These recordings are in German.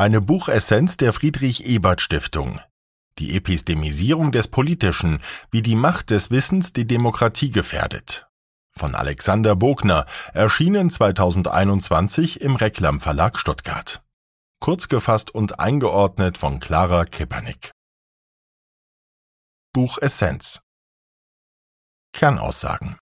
Eine Buchessenz der Friedrich Ebert Stiftung. Die Epistemisierung des Politischen, wie die Macht des Wissens die Demokratie gefährdet. Von Alexander Bogner, erschienen 2021 im Reklam Verlag Stuttgart. Kurz gefasst und eingeordnet von Clara Kippernick. Buchessenz. Kernaussagen.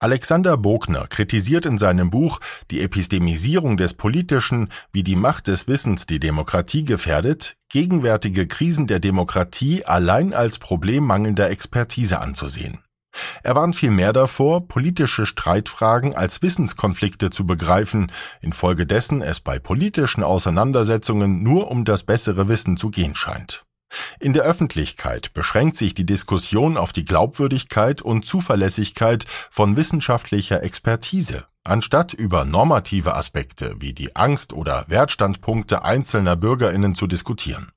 Alexander Bogner kritisiert in seinem Buch Die Epistemisierung des Politischen, wie die Macht des Wissens die Demokratie gefährdet, gegenwärtige Krisen der Demokratie allein als Problem mangelnder Expertise anzusehen. Er warnt vielmehr davor, politische Streitfragen als Wissenskonflikte zu begreifen, infolgedessen es bei politischen Auseinandersetzungen nur um das bessere Wissen zu gehen scheint. In der Öffentlichkeit beschränkt sich die Diskussion auf die Glaubwürdigkeit und Zuverlässigkeit von wissenschaftlicher Expertise, anstatt über normative Aspekte wie die Angst oder Wertstandpunkte einzelner Bürgerinnen zu diskutieren.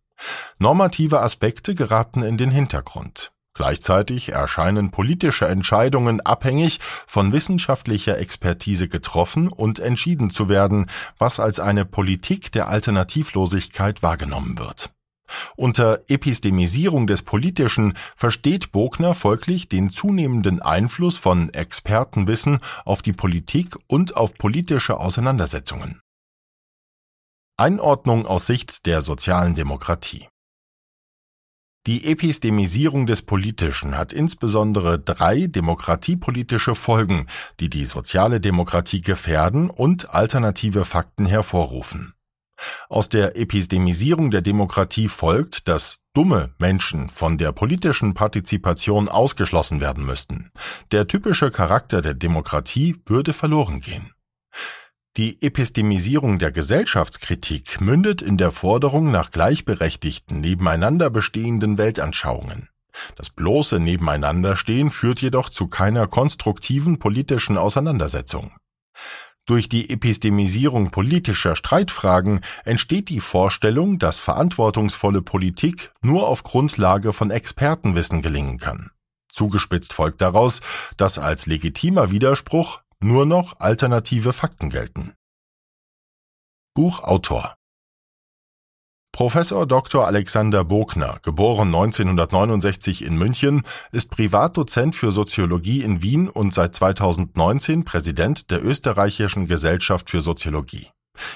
Normative Aspekte geraten in den Hintergrund. Gleichzeitig erscheinen politische Entscheidungen abhängig von wissenschaftlicher Expertise getroffen und entschieden zu werden, was als eine Politik der Alternativlosigkeit wahrgenommen wird. Unter Epistemisierung des Politischen versteht Bogner folglich den zunehmenden Einfluss von Expertenwissen auf die Politik und auf politische Auseinandersetzungen. Einordnung aus Sicht der sozialen Demokratie Die Epistemisierung des Politischen hat insbesondere drei demokratiepolitische Folgen, die die soziale Demokratie gefährden und alternative Fakten hervorrufen. Aus der Epistemisierung der Demokratie folgt, dass dumme Menschen von der politischen Partizipation ausgeschlossen werden müssten. Der typische Charakter der Demokratie würde verloren gehen. Die Epistemisierung der Gesellschaftskritik mündet in der Forderung nach gleichberechtigten, nebeneinander bestehenden Weltanschauungen. Das bloße Nebeneinanderstehen führt jedoch zu keiner konstruktiven politischen Auseinandersetzung. Durch die Epistemisierung politischer Streitfragen entsteht die Vorstellung, dass verantwortungsvolle Politik nur auf Grundlage von Expertenwissen gelingen kann. Zugespitzt folgt daraus, dass als legitimer Widerspruch nur noch alternative Fakten gelten. Buchautor Professor Dr. Alexander Bogner, geboren 1969 in München, ist Privatdozent für Soziologie in Wien und seit 2019 Präsident der Österreichischen Gesellschaft für Soziologie.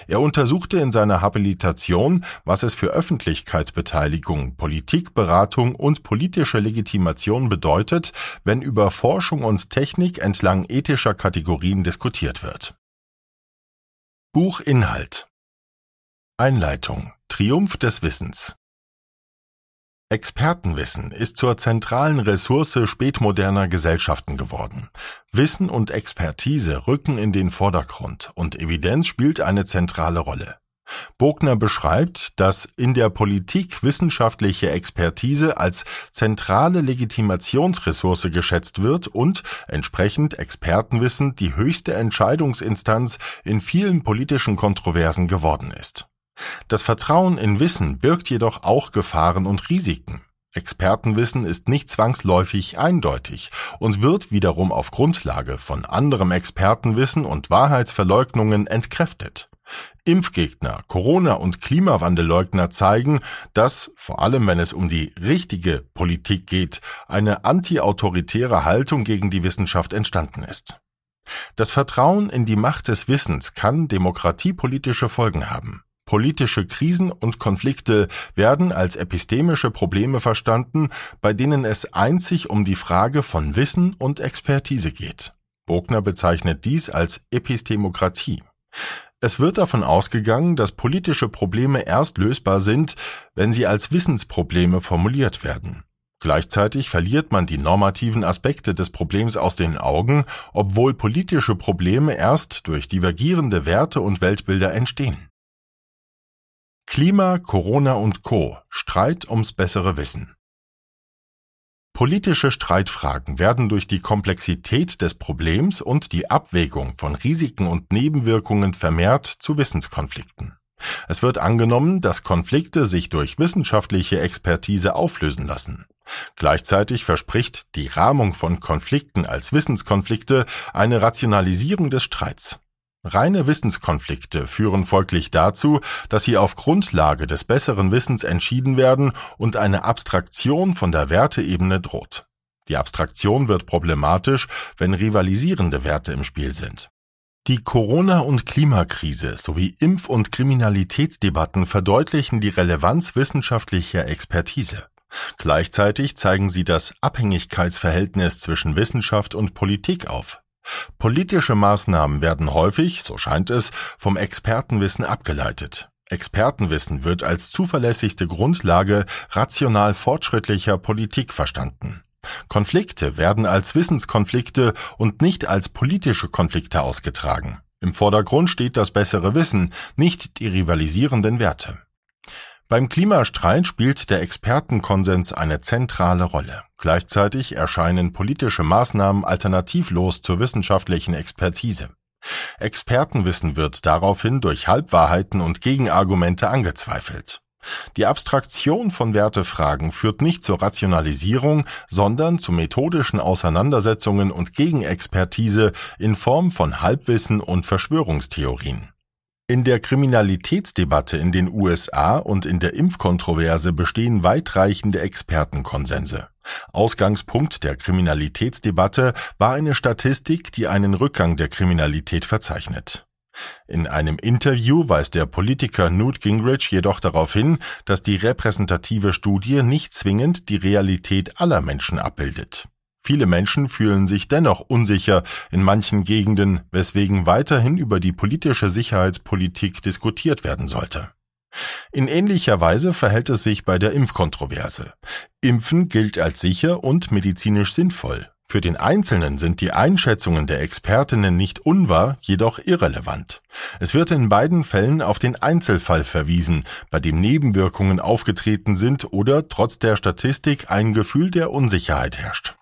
Er untersuchte in seiner Habilitation, was es für Öffentlichkeitsbeteiligung, Politikberatung und politische Legitimation bedeutet, wenn über Forschung und Technik entlang ethischer Kategorien diskutiert wird. Buchinhalt Einleitung Triumph des Wissens Expertenwissen ist zur zentralen Ressource spätmoderner Gesellschaften geworden. Wissen und Expertise rücken in den Vordergrund und Evidenz spielt eine zentrale Rolle. Bogner beschreibt, dass in der Politik wissenschaftliche Expertise als zentrale Legitimationsressource geschätzt wird und entsprechend Expertenwissen die höchste Entscheidungsinstanz in vielen politischen Kontroversen geworden ist. Das Vertrauen in Wissen birgt jedoch auch Gefahren und Risiken. Expertenwissen ist nicht zwangsläufig eindeutig und wird wiederum auf Grundlage von anderem Expertenwissen und Wahrheitsverleugnungen entkräftet. Impfgegner, Corona- und Klimawandelleugner zeigen, dass, vor allem wenn es um die richtige Politik geht, eine antiautoritäre Haltung gegen die Wissenschaft entstanden ist. Das Vertrauen in die Macht des Wissens kann demokratiepolitische Folgen haben. Politische Krisen und Konflikte werden als epistemische Probleme verstanden, bei denen es einzig um die Frage von Wissen und Expertise geht. Bogner bezeichnet dies als Epistemokratie. Es wird davon ausgegangen, dass politische Probleme erst lösbar sind, wenn sie als Wissensprobleme formuliert werden. Gleichzeitig verliert man die normativen Aspekte des Problems aus den Augen, obwohl politische Probleme erst durch divergierende Werte und Weltbilder entstehen. Klima, Corona und Co. Streit ums bessere Wissen. Politische Streitfragen werden durch die Komplexität des Problems und die Abwägung von Risiken und Nebenwirkungen vermehrt zu Wissenskonflikten. Es wird angenommen, dass Konflikte sich durch wissenschaftliche Expertise auflösen lassen. Gleichzeitig verspricht die Rahmung von Konflikten als Wissenskonflikte eine Rationalisierung des Streits. Reine Wissenskonflikte führen folglich dazu, dass sie auf Grundlage des besseren Wissens entschieden werden und eine Abstraktion von der Werteebene droht. Die Abstraktion wird problematisch, wenn rivalisierende Werte im Spiel sind. Die Corona- und Klimakrise sowie Impf- und Kriminalitätsdebatten verdeutlichen die Relevanz wissenschaftlicher Expertise. Gleichzeitig zeigen sie das Abhängigkeitsverhältnis zwischen Wissenschaft und Politik auf. Politische Maßnahmen werden häufig, so scheint es, vom Expertenwissen abgeleitet. Expertenwissen wird als zuverlässigste Grundlage rational fortschrittlicher Politik verstanden. Konflikte werden als Wissenskonflikte und nicht als politische Konflikte ausgetragen. Im Vordergrund steht das bessere Wissen, nicht die rivalisierenden Werte. Beim Klimastreit spielt der Expertenkonsens eine zentrale Rolle. Gleichzeitig erscheinen politische Maßnahmen alternativlos zur wissenschaftlichen Expertise. Expertenwissen wird daraufhin durch Halbwahrheiten und Gegenargumente angezweifelt. Die Abstraktion von Wertefragen führt nicht zur Rationalisierung, sondern zu methodischen Auseinandersetzungen und Gegenexpertise in Form von Halbwissen und Verschwörungstheorien. In der Kriminalitätsdebatte in den USA und in der Impfkontroverse bestehen weitreichende Expertenkonsense. Ausgangspunkt der Kriminalitätsdebatte war eine Statistik, die einen Rückgang der Kriminalität verzeichnet. In einem Interview weist der Politiker Newt Gingrich jedoch darauf hin, dass die repräsentative Studie nicht zwingend die Realität aller Menschen abbildet. Viele Menschen fühlen sich dennoch unsicher in manchen Gegenden, weswegen weiterhin über die politische Sicherheitspolitik diskutiert werden sollte. In ähnlicher Weise verhält es sich bei der Impfkontroverse. Impfen gilt als sicher und medizinisch sinnvoll. Für den Einzelnen sind die Einschätzungen der Expertinnen nicht unwahr, jedoch irrelevant. Es wird in beiden Fällen auf den Einzelfall verwiesen, bei dem Nebenwirkungen aufgetreten sind oder trotz der Statistik ein Gefühl der Unsicherheit herrscht.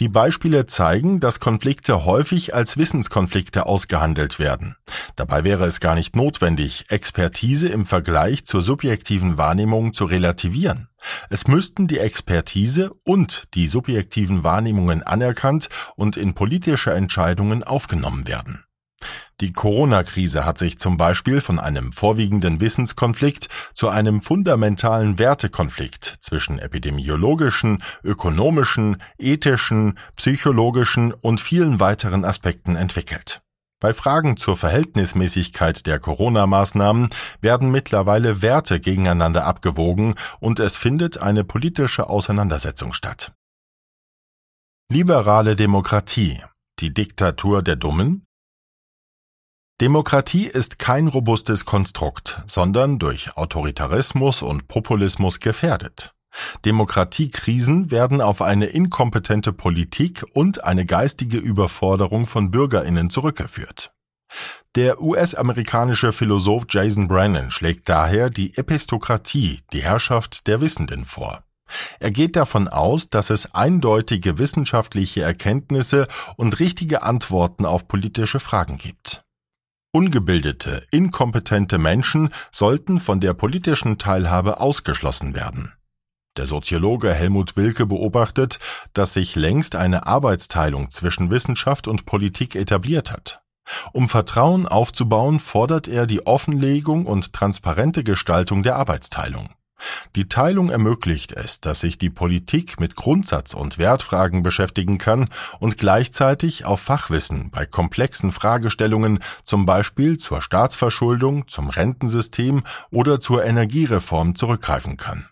Die Beispiele zeigen, dass Konflikte häufig als Wissenskonflikte ausgehandelt werden. Dabei wäre es gar nicht notwendig, Expertise im Vergleich zur subjektiven Wahrnehmung zu relativieren. Es müssten die Expertise und die subjektiven Wahrnehmungen anerkannt und in politische Entscheidungen aufgenommen werden. Die Corona-Krise hat sich zum Beispiel von einem vorwiegenden Wissenskonflikt zu einem fundamentalen Wertekonflikt zwischen epidemiologischen, ökonomischen, ethischen, psychologischen und vielen weiteren Aspekten entwickelt. Bei Fragen zur Verhältnismäßigkeit der Corona-Maßnahmen werden mittlerweile Werte gegeneinander abgewogen und es findet eine politische Auseinandersetzung statt. Liberale Demokratie. Die Diktatur der Dummen? Demokratie ist kein robustes Konstrukt, sondern durch Autoritarismus und Populismus gefährdet. Demokratiekrisen werden auf eine inkompetente Politik und eine geistige Überforderung von Bürgerinnen zurückgeführt. Der US-amerikanische Philosoph Jason Brennan schlägt daher die Epistokratie, die Herrschaft der Wissenden vor. Er geht davon aus, dass es eindeutige wissenschaftliche Erkenntnisse und richtige Antworten auf politische Fragen gibt. Ungebildete, inkompetente Menschen sollten von der politischen Teilhabe ausgeschlossen werden. Der Soziologe Helmut Wilke beobachtet, dass sich längst eine Arbeitsteilung zwischen Wissenschaft und Politik etabliert hat. Um Vertrauen aufzubauen, fordert er die Offenlegung und transparente Gestaltung der Arbeitsteilung. Die Teilung ermöglicht es, dass sich die Politik mit Grundsatz- und Wertfragen beschäftigen kann und gleichzeitig auf Fachwissen bei komplexen Fragestellungen, zum Beispiel zur Staatsverschuldung, zum Rentensystem oder zur Energiereform zurückgreifen kann.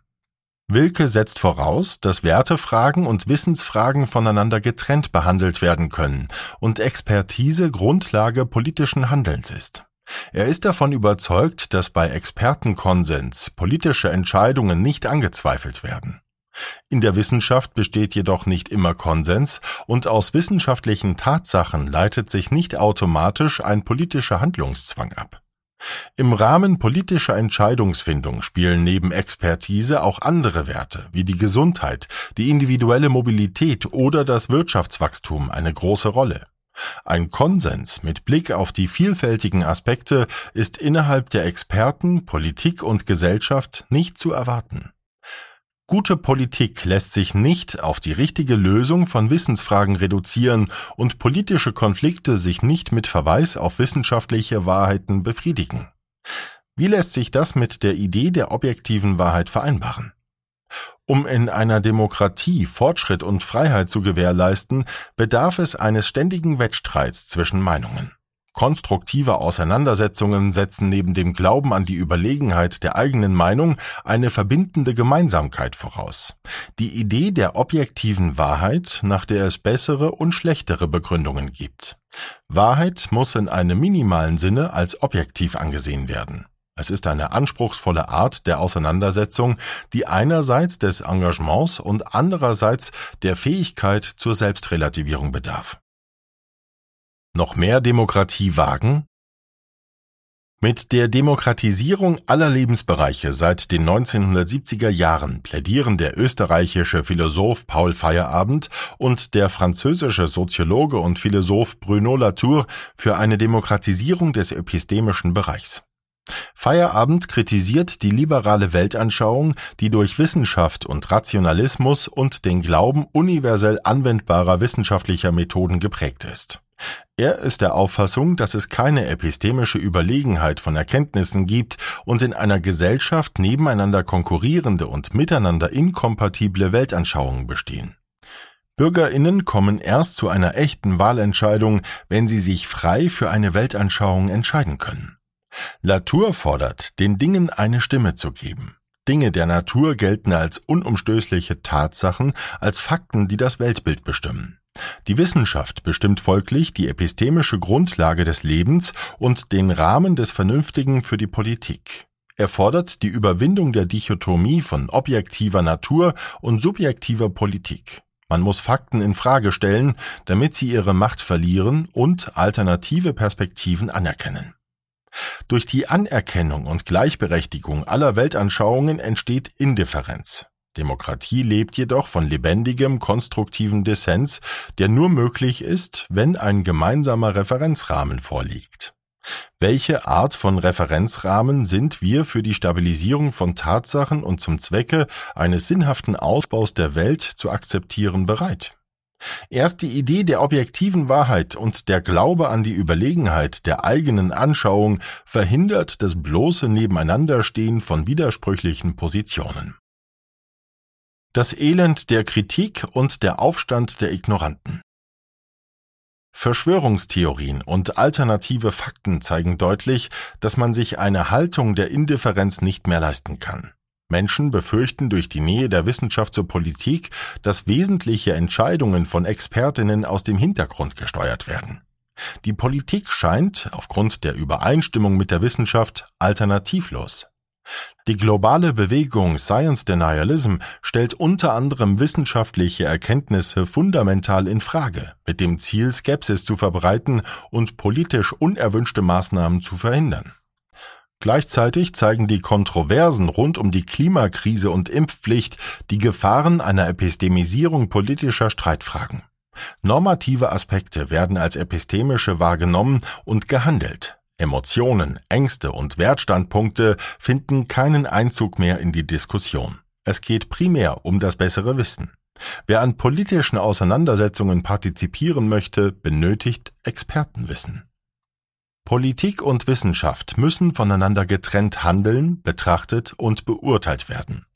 Wilke setzt voraus, dass Wertefragen und Wissensfragen voneinander getrennt behandelt werden können und Expertise Grundlage politischen Handelns ist. Er ist davon überzeugt, dass bei Expertenkonsens politische Entscheidungen nicht angezweifelt werden. In der Wissenschaft besteht jedoch nicht immer Konsens und aus wissenschaftlichen Tatsachen leitet sich nicht automatisch ein politischer Handlungszwang ab. Im Rahmen politischer Entscheidungsfindung spielen neben Expertise auch andere Werte wie die Gesundheit, die individuelle Mobilität oder das Wirtschaftswachstum eine große Rolle. Ein Konsens mit Blick auf die vielfältigen Aspekte ist innerhalb der Experten, Politik und Gesellschaft nicht zu erwarten. Gute Politik lässt sich nicht auf die richtige Lösung von Wissensfragen reduzieren und politische Konflikte sich nicht mit Verweis auf wissenschaftliche Wahrheiten befriedigen. Wie lässt sich das mit der Idee der objektiven Wahrheit vereinbaren? Um in einer Demokratie Fortschritt und Freiheit zu gewährleisten, bedarf es eines ständigen Wettstreits zwischen Meinungen. Konstruktive Auseinandersetzungen setzen neben dem Glauben an die Überlegenheit der eigenen Meinung eine verbindende Gemeinsamkeit voraus. Die Idee der objektiven Wahrheit, nach der es bessere und schlechtere Begründungen gibt. Wahrheit muss in einem minimalen Sinne als objektiv angesehen werden. Es ist eine anspruchsvolle Art der Auseinandersetzung, die einerseits des Engagements und andererseits der Fähigkeit zur Selbstrelativierung bedarf. Noch mehr Demokratie wagen? Mit der Demokratisierung aller Lebensbereiche seit den 1970er Jahren plädieren der österreichische Philosoph Paul Feyerabend und der französische Soziologe und Philosoph Bruno Latour für eine Demokratisierung des epistemischen Bereichs. Feierabend kritisiert die liberale Weltanschauung, die durch Wissenschaft und Rationalismus und den Glauben universell anwendbarer wissenschaftlicher Methoden geprägt ist. Er ist der Auffassung, dass es keine epistemische Überlegenheit von Erkenntnissen gibt und in einer Gesellschaft nebeneinander konkurrierende und miteinander inkompatible Weltanschauungen bestehen. Bürgerinnen kommen erst zu einer echten Wahlentscheidung, wenn sie sich frei für eine Weltanschauung entscheiden können. Latour fordert, den Dingen eine Stimme zu geben. Dinge der Natur gelten als unumstößliche Tatsachen, als Fakten, die das Weltbild bestimmen. Die Wissenschaft bestimmt folglich die epistemische Grundlage des Lebens und den Rahmen des Vernünftigen für die Politik. Er fordert die Überwindung der Dichotomie von objektiver Natur und subjektiver Politik. Man muss Fakten in Frage stellen, damit sie ihre Macht verlieren und alternative Perspektiven anerkennen. Durch die Anerkennung und Gleichberechtigung aller Weltanschauungen entsteht Indifferenz. Demokratie lebt jedoch von lebendigem, konstruktiven Dissens, der nur möglich ist, wenn ein gemeinsamer Referenzrahmen vorliegt. Welche Art von Referenzrahmen sind wir für die Stabilisierung von Tatsachen und zum Zwecke eines sinnhaften Ausbaus der Welt zu akzeptieren bereit? Erst die Idee der objektiven Wahrheit und der Glaube an die Überlegenheit der eigenen Anschauung verhindert das bloße Nebeneinanderstehen von widersprüchlichen Positionen. Das Elend der Kritik und der Aufstand der Ignoranten. Verschwörungstheorien und alternative Fakten zeigen deutlich, dass man sich eine Haltung der Indifferenz nicht mehr leisten kann. Menschen befürchten durch die Nähe der Wissenschaft zur Politik, dass wesentliche Entscheidungen von Expertinnen aus dem Hintergrund gesteuert werden. Die Politik scheint, aufgrund der Übereinstimmung mit der Wissenschaft, alternativlos. Die globale Bewegung Science Denialism stellt unter anderem wissenschaftliche Erkenntnisse fundamental in Frage, mit dem Ziel, Skepsis zu verbreiten und politisch unerwünschte Maßnahmen zu verhindern. Gleichzeitig zeigen die Kontroversen rund um die Klimakrise und Impfpflicht die Gefahren einer Epistemisierung politischer Streitfragen. Normative Aspekte werden als epistemische wahrgenommen und gehandelt. Emotionen, Ängste und Wertstandpunkte finden keinen Einzug mehr in die Diskussion. Es geht primär um das bessere Wissen. Wer an politischen Auseinandersetzungen partizipieren möchte, benötigt Expertenwissen. Politik und Wissenschaft müssen voneinander getrennt handeln, betrachtet und beurteilt werden.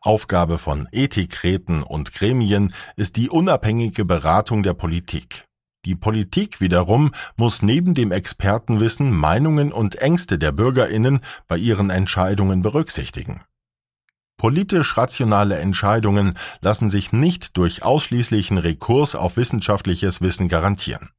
Aufgabe von Ethikräten und Gremien ist die unabhängige Beratung der Politik. Die Politik wiederum muss neben dem Expertenwissen Meinungen und Ängste der Bürgerinnen bei ihren Entscheidungen berücksichtigen. Politisch rationale Entscheidungen lassen sich nicht durch ausschließlichen Rekurs auf wissenschaftliches Wissen garantieren.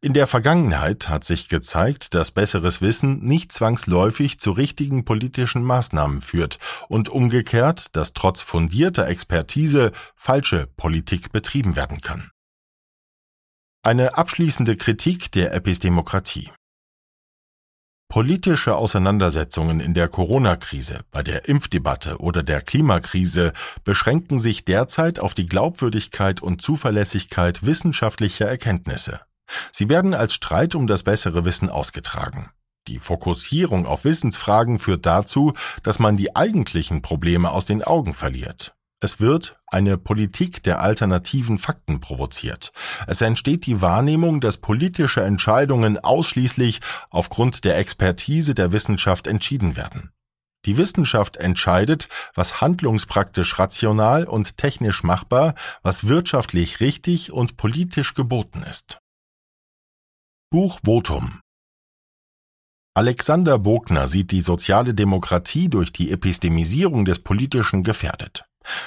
In der Vergangenheit hat sich gezeigt, dass besseres Wissen nicht zwangsläufig zu richtigen politischen Maßnahmen führt und umgekehrt, dass trotz fundierter Expertise falsche Politik betrieben werden kann. Eine abschließende Kritik der Epistemokratie. Politische Auseinandersetzungen in der Corona-Krise, bei der Impfdebatte oder der Klimakrise beschränken sich derzeit auf die Glaubwürdigkeit und Zuverlässigkeit wissenschaftlicher Erkenntnisse. Sie werden als Streit um das bessere Wissen ausgetragen. Die Fokussierung auf Wissensfragen führt dazu, dass man die eigentlichen Probleme aus den Augen verliert. Es wird eine Politik der alternativen Fakten provoziert. Es entsteht die Wahrnehmung, dass politische Entscheidungen ausschließlich aufgrund der Expertise der Wissenschaft entschieden werden. Die Wissenschaft entscheidet, was handlungspraktisch rational und technisch machbar, was wirtschaftlich richtig und politisch geboten ist. Buch Votum Alexander Bogner sieht die soziale Demokratie durch die Epistemisierung des Politischen gefährdet.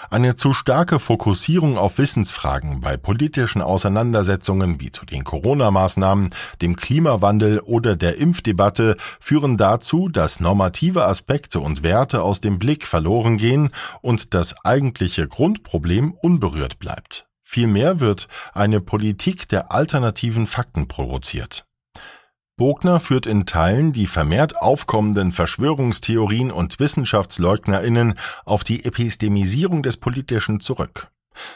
Eine zu starke Fokussierung auf Wissensfragen bei politischen Auseinandersetzungen wie zu den Corona-Maßnahmen, dem Klimawandel oder der Impfdebatte führen dazu, dass normative Aspekte und Werte aus dem Blick verloren gehen und das eigentliche Grundproblem unberührt bleibt. Vielmehr wird eine Politik der alternativen Fakten provoziert. Bogner führt in Teilen die vermehrt aufkommenden Verschwörungstheorien und Wissenschaftsleugnerinnen auf die Epistemisierung des Politischen zurück.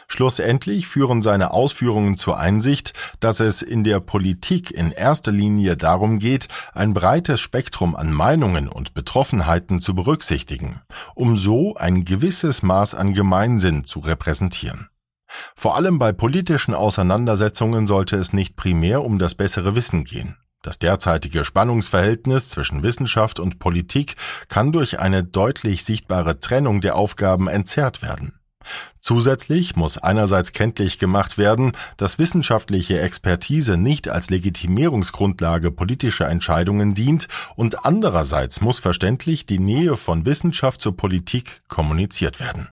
Schlussendlich führen seine Ausführungen zur Einsicht, dass es in der Politik in erster Linie darum geht, ein breites Spektrum an Meinungen und Betroffenheiten zu berücksichtigen, um so ein gewisses Maß an Gemeinsinn zu repräsentieren. Vor allem bei politischen Auseinandersetzungen sollte es nicht primär um das bessere Wissen gehen. Das derzeitige Spannungsverhältnis zwischen Wissenschaft und Politik kann durch eine deutlich sichtbare Trennung der Aufgaben entzerrt werden. Zusätzlich muss einerseits kenntlich gemacht werden, dass wissenschaftliche Expertise nicht als Legitimierungsgrundlage politischer Entscheidungen dient und andererseits muss verständlich die Nähe von Wissenschaft zur Politik kommuniziert werden.